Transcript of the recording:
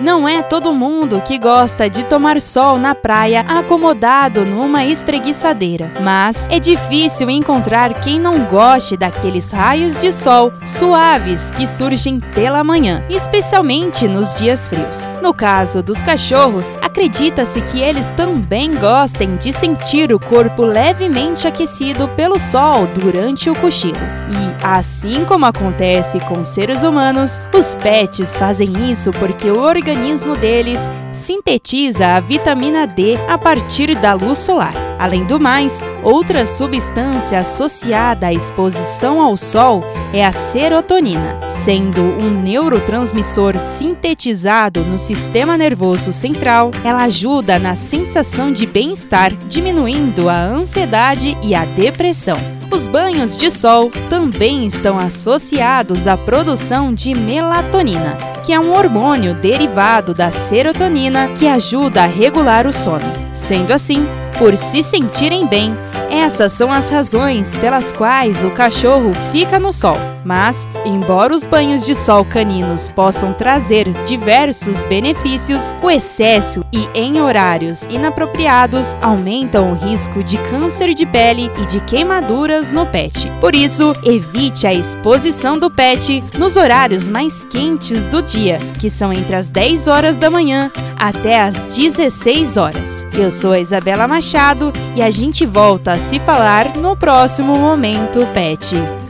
Não é todo mundo que gosta de tomar sol na praia acomodado numa espreguiçadeira, mas é difícil encontrar quem não goste daqueles raios de sol suaves que surgem pela manhã, especialmente nos dias frios. No caso dos cachorros, acredita-se que eles também gostem de sentir o corpo levemente aquecido pelo sol durante o cochilo. E, assim como acontece com seres humanos, os pets fazem isso porque o organismo deles sintetiza a vitamina D a partir da luz solar. Além do mais, outra substância associada à exposição ao sol é a serotonina, sendo um neurotransmissor sintetizado no sistema nervoso central. Ela ajuda na sensação de bem-estar, diminuindo a ansiedade e a depressão. Os banhos de sol também estão associados à produção de melatonina, que é um hormônio derivado da serotonina que ajuda a regular o sono. Sendo assim, por se sentirem bem, essas são as razões pelas quais o cachorro fica no sol. Mas, embora os banhos de sol caninos possam trazer diversos benefícios, o excesso e em horários inapropriados aumentam o risco de câncer de pele e de queimaduras no pet. Por isso, evite a exposição do pet nos horários mais quentes do dia, que são entre as 10 horas da manhã até as 16 horas. Eu sou a Isabela Machado e a gente volta se falar no próximo Momento Pet.